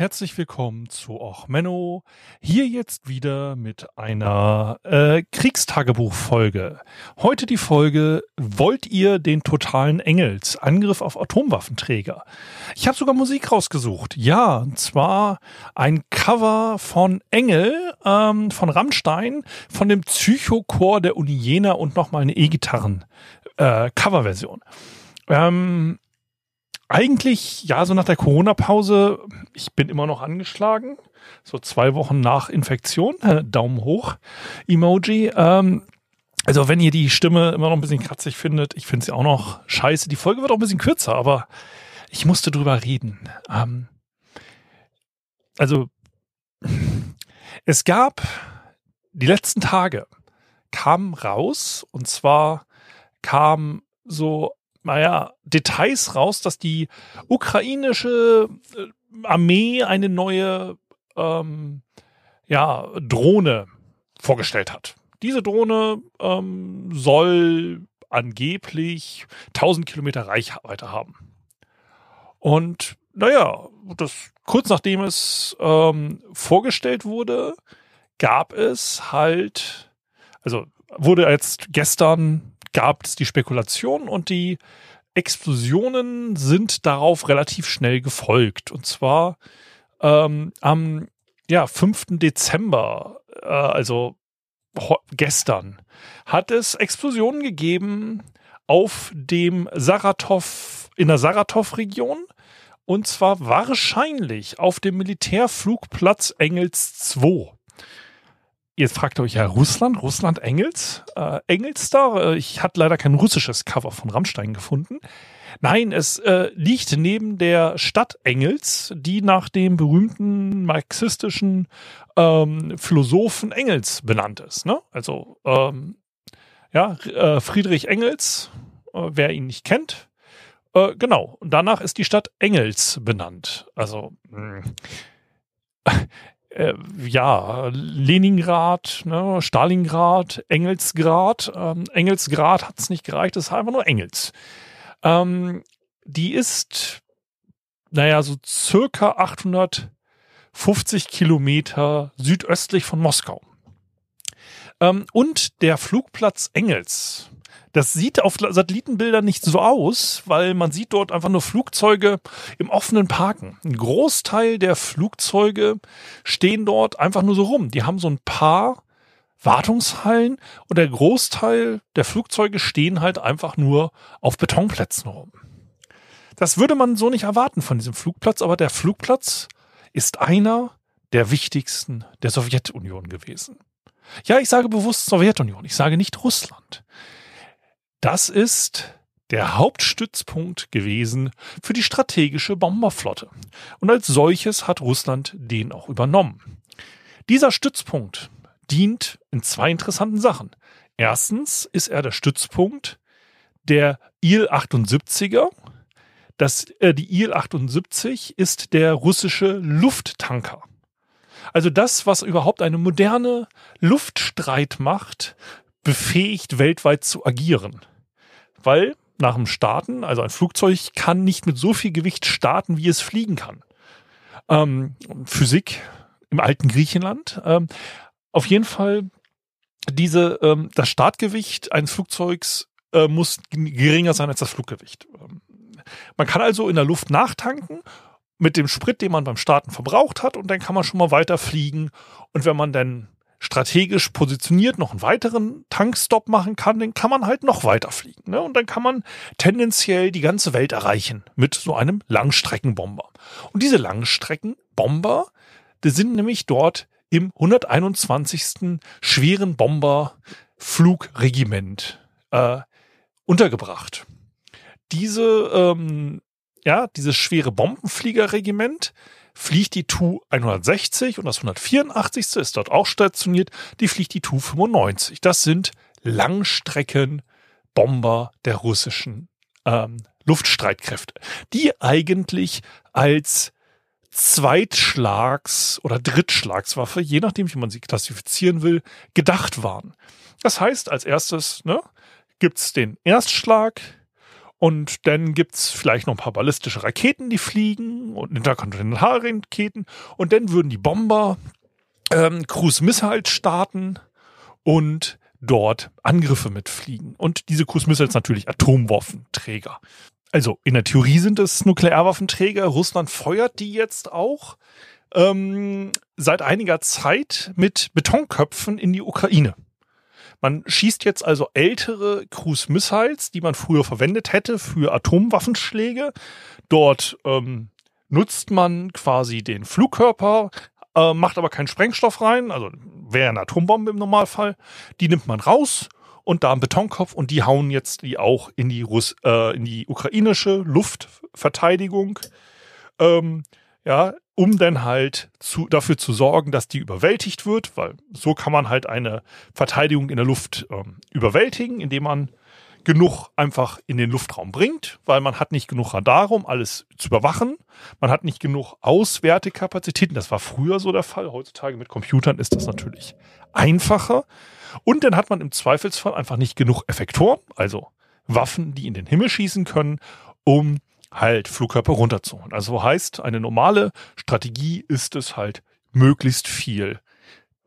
Herzlich willkommen zu Och Menno. Hier jetzt wieder mit einer äh, Kriegstagebuchfolge. Heute die Folge Wollt ihr den totalen Engels? Angriff auf Atomwaffenträger. Ich habe sogar Musik rausgesucht. Ja, und zwar ein Cover von Engel ähm, von Rammstein, von dem Psychochor der Uni Jena und nochmal eine E-Gitarren äh. Ähm, eigentlich, ja, so nach der Corona-Pause, ich bin immer noch angeschlagen. So zwei Wochen nach Infektion, äh, Daumen hoch, Emoji. Ähm, also wenn ihr die Stimme immer noch ein bisschen kratzig findet, ich finde sie auch noch scheiße. Die Folge wird auch ein bisschen kürzer, aber ich musste drüber reden. Ähm, also es gab die letzten Tage kam raus und zwar kam so naja, Details raus, dass die ukrainische äh, Armee eine neue ähm, ja, Drohne vorgestellt hat. Diese Drohne ähm, soll angeblich 1000 Kilometer Reichweite haben. Und naja, das, kurz nachdem es ähm, vorgestellt wurde, gab es halt, also wurde jetzt gestern gab es die Spekulation und die Explosionen sind darauf relativ schnell gefolgt. Und zwar ähm, am ja, 5. Dezember, äh, also gestern, hat es Explosionen gegeben auf dem Saratov, in der Saratov-Region. Und zwar wahrscheinlich auf dem Militärflugplatz Engels 2. Jetzt fragt ihr euch ja Russland, Russland Engels, äh, Engels da. Äh, ich hatte leider kein russisches Cover von Rammstein gefunden. Nein, es äh, liegt neben der Stadt Engels, die nach dem berühmten marxistischen ähm, Philosophen Engels benannt ist. Ne? Also ähm, ja, äh, Friedrich Engels, äh, wer ihn nicht kennt, äh, genau. Und danach ist die Stadt Engels benannt. Also mh äh, ja, Leningrad, ne, Stalingrad, Engelsgrad. Ähm, Engelsgrad hat es nicht gereicht, es ist einfach nur Engels. Ähm, die ist, naja, so circa 850 Kilometer südöstlich von Moskau. Ähm, und der Flugplatz Engels, das sieht auf Satellitenbildern nicht so aus, weil man sieht dort einfach nur Flugzeuge im offenen Parken. Ein Großteil der Flugzeuge stehen dort einfach nur so rum. Die haben so ein paar Wartungshallen und der Großteil der Flugzeuge stehen halt einfach nur auf Betonplätzen rum. Das würde man so nicht erwarten von diesem Flugplatz, aber der Flugplatz ist einer der wichtigsten der Sowjetunion gewesen. Ja, ich sage bewusst Sowjetunion, ich sage nicht Russland. Das ist der Hauptstützpunkt gewesen für die strategische Bomberflotte. Und als solches hat Russland den auch übernommen. Dieser Stützpunkt dient in zwei interessanten Sachen. Erstens ist er der Stützpunkt der Il-78er. Das, äh, die Il-78 ist der russische Lufttanker. Also das, was überhaupt eine moderne Luftstreitmacht befähigt, weltweit zu agieren weil nach dem Starten, also ein Flugzeug kann nicht mit so viel Gewicht starten, wie es fliegen kann. Ähm, Physik im alten Griechenland. Ähm, auf jeden Fall diese, ähm, das Startgewicht eines Flugzeugs äh, muss geringer sein als das Fluggewicht. Ähm, man kann also in der Luft nachtanken mit dem Sprit, den man beim Starten verbraucht hat, und dann kann man schon mal weiter fliegen. Und wenn man dann strategisch positioniert noch einen weiteren Tankstop machen kann, dann kann man halt noch weiter fliegen. Ne? Und dann kann man tendenziell die ganze Welt erreichen mit so einem Langstreckenbomber. Und diese Langstreckenbomber, die sind nämlich dort im 121. schweren Bomberflugregiment äh, untergebracht. Diese, ähm, ja, dieses schwere Bombenfliegerregiment fliegt die Tu-160 und das 184. ist dort auch stationiert, die fliegt die Tu-95. Das sind Langstreckenbomber der russischen ähm, Luftstreitkräfte, die eigentlich als Zweitschlags- oder Drittschlagswaffe, je nachdem, wie man sie klassifizieren will, gedacht waren. Das heißt, als erstes ne, gibt's den Erstschlag und dann gibt's vielleicht noch ein paar ballistische Raketen, die fliegen und Interkontinentalraketen und dann würden die Bomber ähm, Cruise Missiles starten und dort Angriffe mitfliegen. Und diese Cruise Missiles natürlich Atomwaffenträger. Also in der Theorie sind es Nuklearwaffenträger. Russland feuert die jetzt auch ähm, seit einiger Zeit mit Betonköpfen in die Ukraine. Man schießt jetzt also ältere Cruise Missiles, die man früher verwendet hätte für Atomwaffenschläge. Dort ähm, nutzt man quasi den Flugkörper, äh, macht aber keinen Sprengstoff rein, also wäre eine Atombombe im Normalfall. Die nimmt man raus und da einen Betonkopf und die hauen jetzt die auch in die, Russ äh, in die ukrainische Luftverteidigung. Ähm, ja, um dann halt zu, dafür zu sorgen, dass die überwältigt wird, weil so kann man halt eine Verteidigung in der Luft ähm, überwältigen, indem man genug einfach in den Luftraum bringt, weil man hat nicht genug Radar, um alles zu überwachen. Man hat nicht genug Auswertekapazitäten. Das war früher so der Fall. Heutzutage mit Computern ist das natürlich einfacher. Und dann hat man im Zweifelsfall einfach nicht genug Effektoren, also Waffen, die in den Himmel schießen können, um halt Flugkörper runterzuholen. Also heißt, eine normale Strategie ist es halt, möglichst viel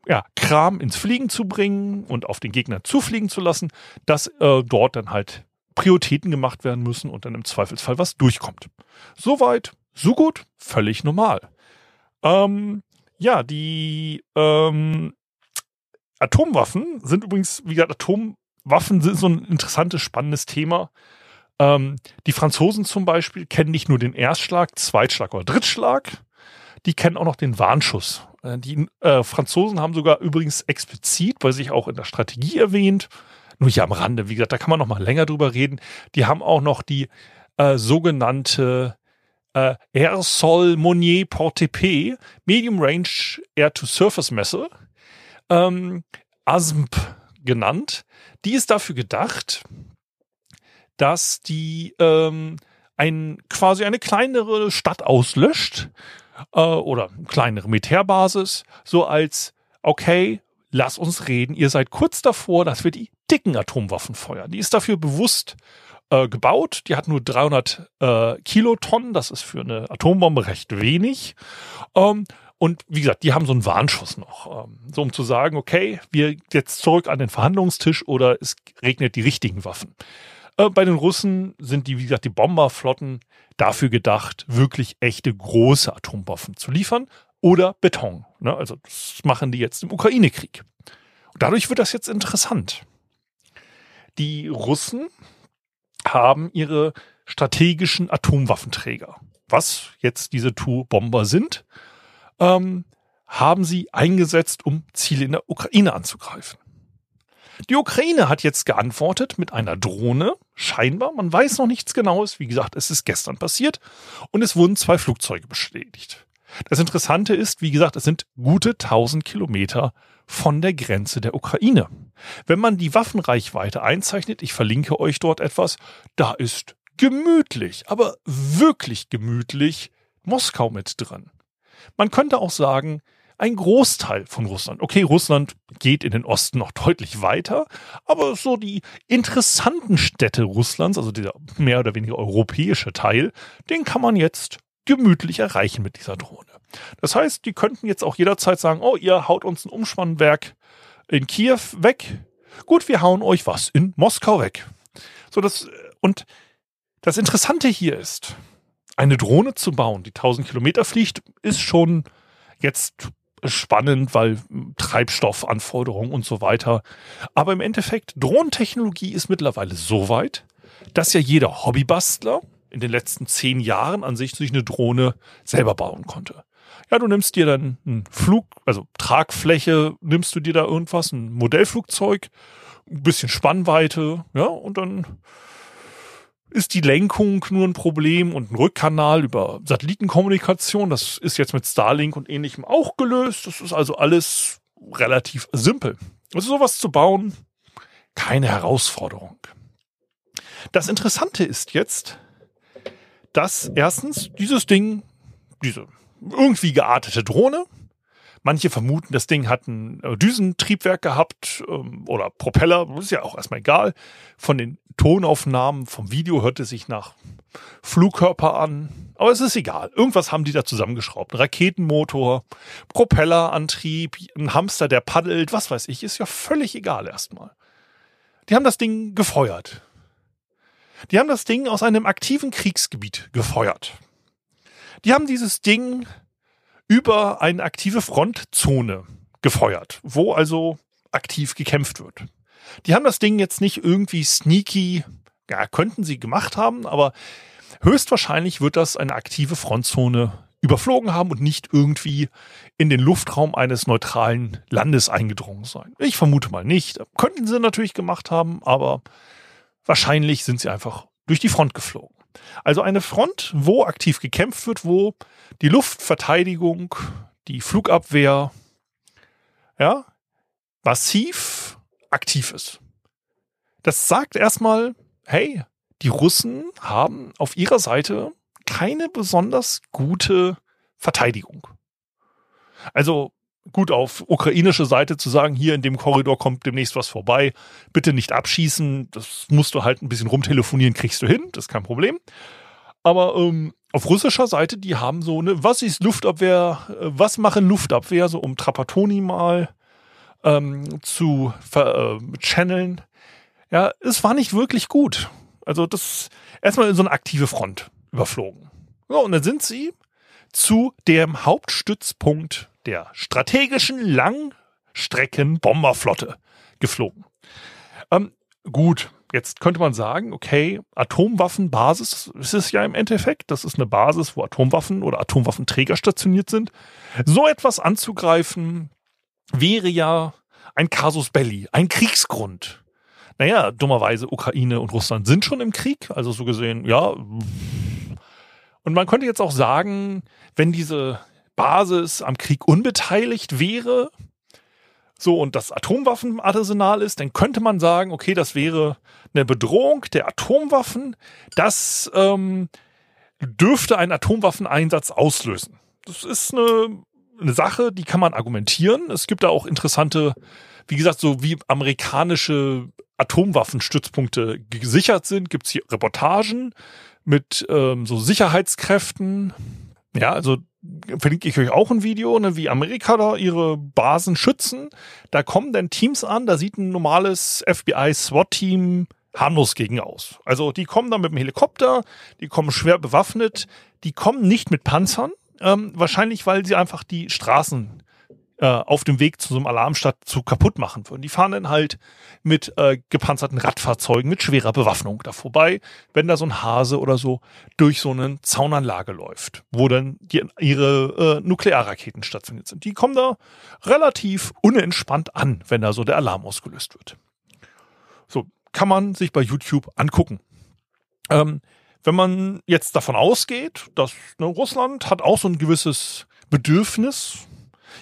ja, Kram ins Fliegen zu bringen und auf den Gegner zufliegen zu lassen, dass äh, dort dann halt Prioritäten gemacht werden müssen und dann im Zweifelsfall was durchkommt. Soweit, so gut, völlig normal. Ähm, ja, die ähm, Atomwaffen sind übrigens, wie gesagt, Atomwaffen sind so ein interessantes, spannendes Thema. Ähm, die Franzosen zum Beispiel kennen nicht nur den Erstschlag, Zweitschlag oder Drittschlag, die kennen auch noch den Warnschuss. Äh, die äh, Franzosen haben sogar übrigens explizit, weil sich auch in der Strategie erwähnt, nur hier am Rande, wie gesagt, da kann man noch mal länger drüber reden, die haben auch noch die äh, sogenannte äh, Air Sol Monnier Portepee Medium Range Air-to-Surface Messe, ähm, ASMP genannt. Die ist dafür gedacht, dass die ähm, ein, quasi eine kleinere Stadt auslöscht äh, oder eine kleinere Militärbasis, so als, okay, lass uns reden, ihr seid kurz davor, dass wir die dicken Atomwaffen feuern. Die ist dafür bewusst äh, gebaut, die hat nur 300 äh, Kilotonnen, das ist für eine Atombombe recht wenig. Ähm, und wie gesagt, die haben so einen Warnschuss noch, ähm, so um zu sagen, okay, wir jetzt zurück an den Verhandlungstisch oder es regnet die richtigen Waffen. Äh, bei den Russen sind die, wie gesagt, die Bomberflotten dafür gedacht, wirklich echte große Atomwaffen zu liefern oder Beton. Ne? Also das machen die jetzt im Ukraine-Krieg. Dadurch wird das jetzt interessant. Die Russen haben ihre strategischen Atomwaffenträger, was jetzt diese Tu-Bomber sind, ähm, haben sie eingesetzt, um Ziele in der Ukraine anzugreifen. Die Ukraine hat jetzt geantwortet mit einer Drohne, scheinbar, man weiß noch nichts Genaues, wie gesagt, es ist gestern passiert und es wurden zwei Flugzeuge beschädigt. Das Interessante ist, wie gesagt, es sind gute 1000 Kilometer von der Grenze der Ukraine. Wenn man die Waffenreichweite einzeichnet, ich verlinke euch dort etwas, da ist gemütlich, aber wirklich gemütlich Moskau mit drin. Man könnte auch sagen, ein Großteil von Russland. Okay, Russland geht in den Osten noch deutlich weiter, aber so die interessanten Städte Russlands, also dieser mehr oder weniger europäische Teil, den kann man jetzt gemütlich erreichen mit dieser Drohne. Das heißt, die könnten jetzt auch jederzeit sagen, oh, ihr haut uns ein Umspannwerk in Kiew weg. Gut, wir hauen euch was in Moskau weg. So das, und das Interessante hier ist, eine Drohne zu bauen, die 1000 Kilometer fliegt, ist schon jetzt spannend, weil Treibstoffanforderungen und so weiter. Aber im Endeffekt, Drohnentechnologie ist mittlerweile so weit, dass ja jeder Hobbybastler in den letzten zehn Jahren an sich sich eine Drohne selber bauen konnte. Ja, du nimmst dir dann einen Flug, also Tragfläche, nimmst du dir da irgendwas, ein Modellflugzeug, ein bisschen Spannweite, ja, und dann ist die Lenkung nur ein Problem und ein Rückkanal über Satellitenkommunikation. Das ist jetzt mit Starlink und ähnlichem auch gelöst. Das ist also alles relativ simpel. Also sowas zu bauen, keine Herausforderung. Das Interessante ist jetzt, dass erstens dieses Ding, diese irgendwie geartete Drohne, manche vermuten, das Ding hat ein äh, Düsentriebwerk gehabt ähm, oder Propeller, ist ja auch erstmal egal. Von den Tonaufnahmen vom Video hört es sich nach Flugkörper an. Aber es ist egal. Irgendwas haben die da zusammengeschraubt. Ein Raketenmotor, Propellerantrieb, ein Hamster, der paddelt, was weiß ich, ist ja völlig egal erstmal. Die haben das Ding gefeuert. Die haben das Ding aus einem aktiven Kriegsgebiet gefeuert. Die haben dieses Ding über eine aktive Frontzone gefeuert, wo also aktiv gekämpft wird. Die haben das Ding jetzt nicht irgendwie sneaky, ja, könnten sie gemacht haben, aber höchstwahrscheinlich wird das eine aktive Frontzone überflogen haben und nicht irgendwie in den Luftraum eines neutralen Landes eingedrungen sein. Ich vermute mal nicht. Könnten sie natürlich gemacht haben, aber wahrscheinlich sind sie einfach durch die Front geflogen. Also eine Front, wo aktiv gekämpft wird, wo die Luftverteidigung, die Flugabwehr, ja, massiv aktiv ist. Das sagt erstmal, hey, die Russen haben auf ihrer Seite keine besonders gute Verteidigung. Also gut auf ukrainische Seite zu sagen, hier in dem Korridor kommt demnächst was vorbei, bitte nicht abschießen, das musst du halt ein bisschen rumtelefonieren, kriegst du hin, das ist kein Problem. Aber ähm, auf russischer Seite, die haben so eine, was ist Luftabwehr, äh, was machen Luftabwehr, so um Trapattoni mal ähm, zu äh, channeln. Ja, es war nicht wirklich gut. Also das erstmal in so eine aktive Front überflogen. So, und dann sind sie zu dem Hauptstützpunkt der strategischen Langstrecken-Bomberflotte geflogen. Ähm, gut, jetzt könnte man sagen, okay, Atomwaffenbasis ist es ja im Endeffekt. Das ist eine Basis, wo Atomwaffen oder Atomwaffenträger stationiert sind. So etwas anzugreifen wäre ja ein Casus Belli, ein Kriegsgrund. Naja, dummerweise Ukraine und Russland sind schon im Krieg, also so gesehen, ja. Und man könnte jetzt auch sagen, wenn diese Basis am Krieg unbeteiligt wäre, so und das Atomwaffenarsenal ist, dann könnte man sagen, okay, das wäre eine Bedrohung der Atomwaffen, das ähm, dürfte einen Atomwaffeneinsatz auslösen. Das ist eine, eine Sache, die kann man argumentieren. Es gibt da auch interessante, wie gesagt, so wie amerikanische Atomwaffenstützpunkte gesichert sind, gibt es hier Reportagen mit ähm, so Sicherheitskräften. Ja, also verlinke ich euch auch ein Video, ne, wie Amerika da ihre Basen schützen. Da kommen dann Teams an, da sieht ein normales FBI-SWAT-Team harmlos gegen aus. Also die kommen dann mit dem Helikopter, die kommen schwer bewaffnet, die kommen nicht mit Panzern, ähm, wahrscheinlich weil sie einfach die Straßen äh, auf dem Weg zu so einem zu kaputt machen würden. Die fahren dann halt mit äh, gepanzerten Radfahrzeugen mit schwerer Bewaffnung da vorbei, wenn da so ein Hase oder so durch so eine Zaunanlage läuft, wo dann die, ihre äh, Nuklearraketen stationiert sind. Die kommen da relativ unentspannt an, wenn da so der Alarm ausgelöst wird. So kann man sich bei YouTube angucken. Ähm, wenn man jetzt davon ausgeht, dass ne, Russland hat auch so ein gewisses Bedürfnis,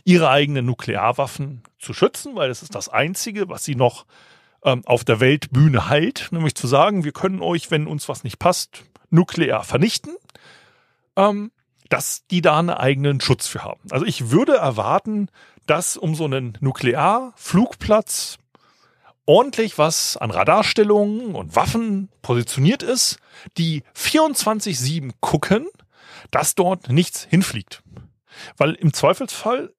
ihre eigenen Nuklearwaffen zu schützen, weil es ist das Einzige, was sie noch ähm, auf der Weltbühne halt, nämlich zu sagen, wir können euch, wenn uns was nicht passt, nuklear vernichten, ähm, dass die da einen eigenen Schutz für haben. Also ich würde erwarten, dass um so einen Nuklearflugplatz ordentlich was an Radarstellungen und Waffen positioniert ist, die 24-7 gucken, dass dort nichts hinfliegt. Weil im Zweifelsfall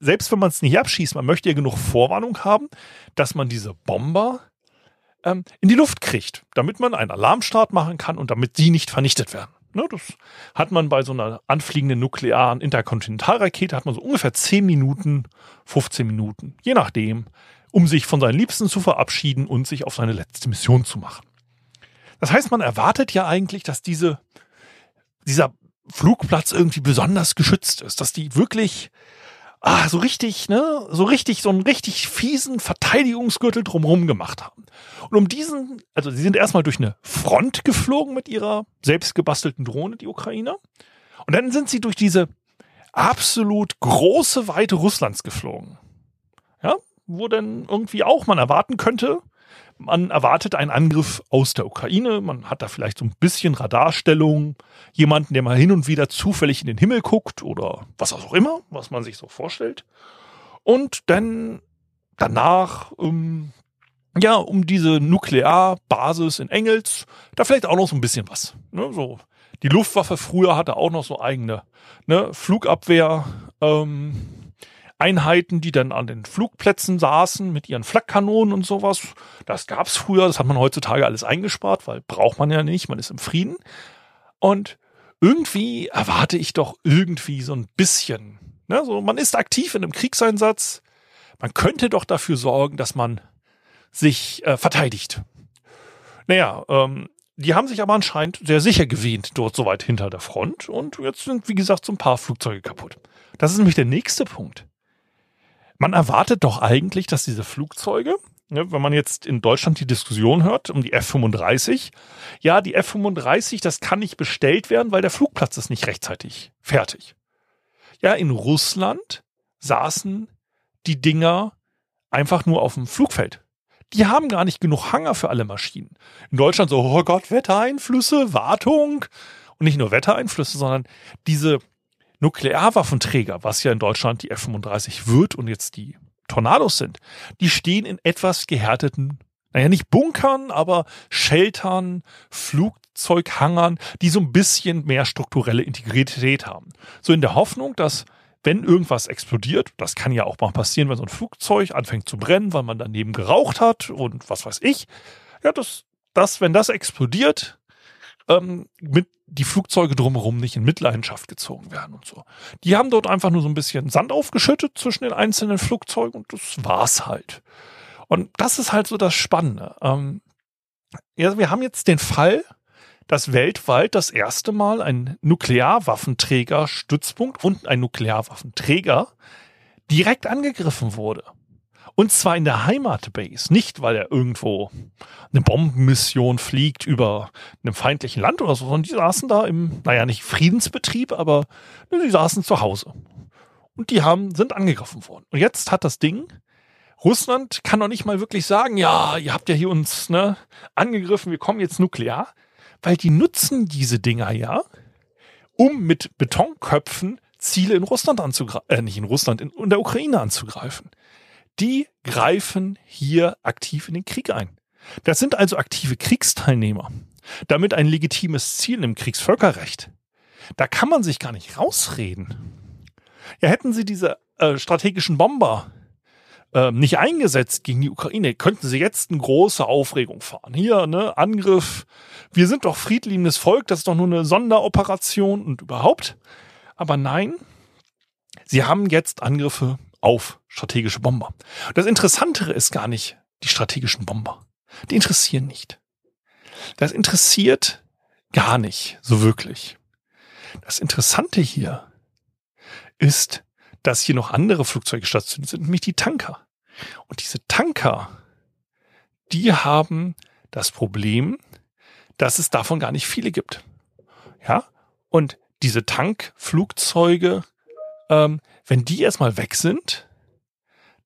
selbst wenn man es nicht abschießt, man möchte ja genug Vorwarnung haben, dass man diese Bomber ähm, in die Luft kriegt, damit man einen Alarmstart machen kann und damit die nicht vernichtet werden. Ne, das hat man bei so einer anfliegenden nuklearen Interkontinentalrakete, hat man so ungefähr 10 Minuten, 15 Minuten, je nachdem, um sich von seinen Liebsten zu verabschieden und sich auf seine letzte Mission zu machen. Das heißt, man erwartet ja eigentlich, dass diese, dieser Flugplatz irgendwie besonders geschützt ist, dass die wirklich ah, so richtig, ne, so richtig, so einen richtig fiesen Verteidigungsgürtel drumherum gemacht haben. Und um diesen, also sie sind erstmal durch eine Front geflogen mit ihrer selbstgebastelten Drohne, die Ukrainer. Und dann sind sie durch diese absolut große Weite Russlands geflogen. Ja, wo dann irgendwie auch man erwarten könnte, man erwartet einen Angriff aus der Ukraine. Man hat da vielleicht so ein bisschen Radarstellung, jemanden, der mal hin und wieder zufällig in den Himmel guckt oder was auch immer, was man sich so vorstellt. Und dann danach, ähm, ja, um diese Nuklearbasis in Engels, da vielleicht auch noch so ein bisschen was. Ne? So, die Luftwaffe früher hatte auch noch so eigene ne, Flugabwehr. Ähm, Einheiten, die dann an den Flugplätzen saßen mit ihren Flakkanonen und sowas. Das gab's früher, das hat man heutzutage alles eingespart, weil braucht man ja nicht, man ist im Frieden. Und irgendwie erwarte ich doch irgendwie so ein bisschen, ne, so man ist aktiv in einem Kriegseinsatz, man könnte doch dafür sorgen, dass man sich äh, verteidigt. Naja, ähm, die haben sich aber anscheinend sehr sicher gewähnt, dort so weit hinter der Front. Und jetzt sind, wie gesagt, so ein paar Flugzeuge kaputt. Das ist nämlich der nächste Punkt. Man erwartet doch eigentlich, dass diese Flugzeuge, ne, wenn man jetzt in Deutschland die Diskussion hört um die F-35, ja, die F-35, das kann nicht bestellt werden, weil der Flugplatz ist nicht rechtzeitig fertig. Ja, in Russland saßen die Dinger einfach nur auf dem Flugfeld. Die haben gar nicht genug Hanger für alle Maschinen. In Deutschland so, oh Gott, Wettereinflüsse, Wartung. Und nicht nur Wettereinflüsse, sondern diese Nuklearwaffenträger, was ja in Deutschland die F-35 wird und jetzt die Tornados sind, die stehen in etwas gehärteten, naja, nicht Bunkern, aber Sheltern, Flugzeughangern, die so ein bisschen mehr strukturelle Integrität haben. So in der Hoffnung, dass wenn irgendwas explodiert, das kann ja auch mal passieren, wenn so ein Flugzeug anfängt zu brennen, weil man daneben geraucht hat und was weiß ich, ja, dass, dass wenn das explodiert, ähm, mit die Flugzeuge drumherum nicht in Mitleidenschaft gezogen werden und so. Die haben dort einfach nur so ein bisschen Sand aufgeschüttet zwischen den einzelnen Flugzeugen und das war's halt. Und das ist halt so das Spannende. Ähm, ja, wir haben jetzt den Fall, dass weltweit das erste Mal ein Nuklearwaffenträger-Stützpunkt und ein Nuklearwaffenträger direkt angegriffen wurde. Und zwar in der Heimatbase. Nicht, weil er irgendwo eine Bombenmission fliegt über einem feindlichen Land oder so, sondern die saßen da im, naja, nicht Friedensbetrieb, aber die saßen zu Hause. Und die haben, sind angegriffen worden. Und jetzt hat das Ding, Russland kann noch nicht mal wirklich sagen, ja, ihr habt ja hier uns ne, angegriffen, wir kommen jetzt nuklear, weil die nutzen diese Dinger ja, um mit Betonköpfen Ziele in Russland anzugreifen, äh, nicht in Russland, in, in der Ukraine anzugreifen die greifen hier aktiv in den Krieg ein. Das sind also aktive Kriegsteilnehmer. Damit ein legitimes Ziel im Kriegsvölkerrecht. Da kann man sich gar nicht rausreden. Ja, hätten sie diese äh, strategischen Bomber äh, nicht eingesetzt gegen die Ukraine, könnten sie jetzt eine große Aufregung fahren. Hier, ne, Angriff. Wir sind doch friedliebendes Volk, das ist doch nur eine Sonderoperation und überhaupt. Aber nein, sie haben jetzt Angriffe auf strategische Bomber. Das Interessantere ist gar nicht die strategischen Bomber. Die interessieren nicht. Das interessiert gar nicht so wirklich. Das Interessante hier ist, dass hier noch andere Flugzeuge stationiert sind, nämlich die Tanker. Und diese Tanker, die haben das Problem, dass es davon gar nicht viele gibt. Ja, und diese Tankflugzeuge ähm, wenn die erstmal weg sind,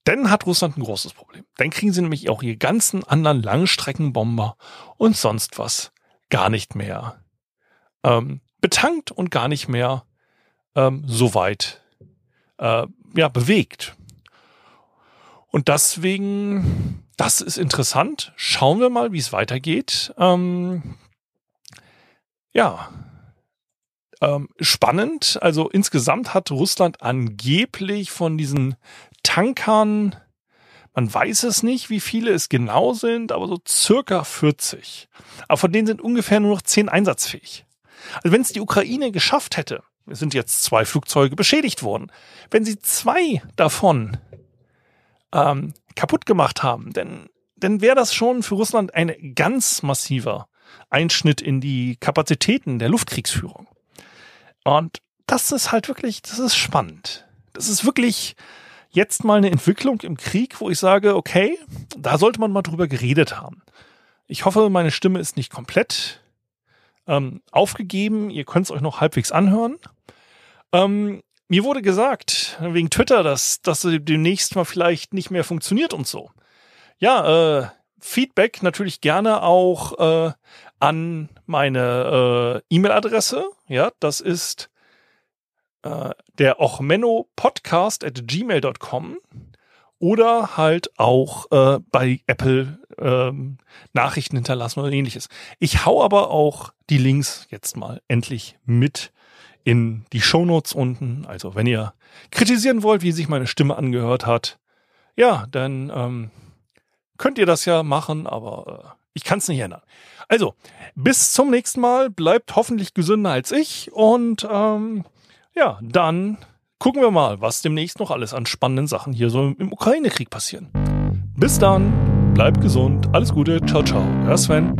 dann hat Russland ein großes Problem. Dann kriegen sie nämlich auch ihre ganzen anderen Langstreckenbomber und sonst was gar nicht mehr ähm, betankt und gar nicht mehr ähm, so weit äh, ja, bewegt. Und deswegen, das ist interessant. Schauen wir mal, wie es weitergeht. Ähm, ja, ähm, spannend. Also insgesamt hat Russland angeblich von diesen Tankern, man weiß es nicht, wie viele es genau sind, aber so circa 40. Aber von denen sind ungefähr nur noch 10 einsatzfähig. Also wenn es die Ukraine geschafft hätte, es sind jetzt zwei Flugzeuge beschädigt worden, wenn sie zwei davon ähm, kaputt gemacht haben, dann, dann wäre das schon für Russland ein ganz massiver Einschnitt in die Kapazitäten der Luftkriegsführung. Und das ist halt wirklich, das ist spannend. Das ist wirklich jetzt mal eine Entwicklung im Krieg, wo ich sage, okay, da sollte man mal drüber geredet haben. Ich hoffe, meine Stimme ist nicht komplett ähm, aufgegeben. Ihr könnt es euch noch halbwegs anhören. Ähm, mir wurde gesagt, wegen Twitter, dass das demnächst mal vielleicht nicht mehr funktioniert und so. Ja, äh, Feedback natürlich gerne auch äh, an meine äh, E-Mail-Adresse. Ja, das ist äh, der Ochmenno Podcast at gmail.com oder halt auch äh, bei Apple ähm, Nachrichten hinterlassen oder ähnliches. Ich hau aber auch die Links jetzt mal endlich mit in die Shownotes unten. Also wenn ihr kritisieren wollt, wie sich meine Stimme angehört hat, ja, dann ähm, könnt ihr das ja machen, aber äh, ich kann es nicht ändern. Also, bis zum nächsten Mal. Bleibt hoffentlich gesünder als ich. Und ähm, ja, dann gucken wir mal, was demnächst noch alles an spannenden Sachen hier so im Ukraine-Krieg passieren. Bis dann, bleibt gesund, alles Gute, ciao, ciao, euer Sven.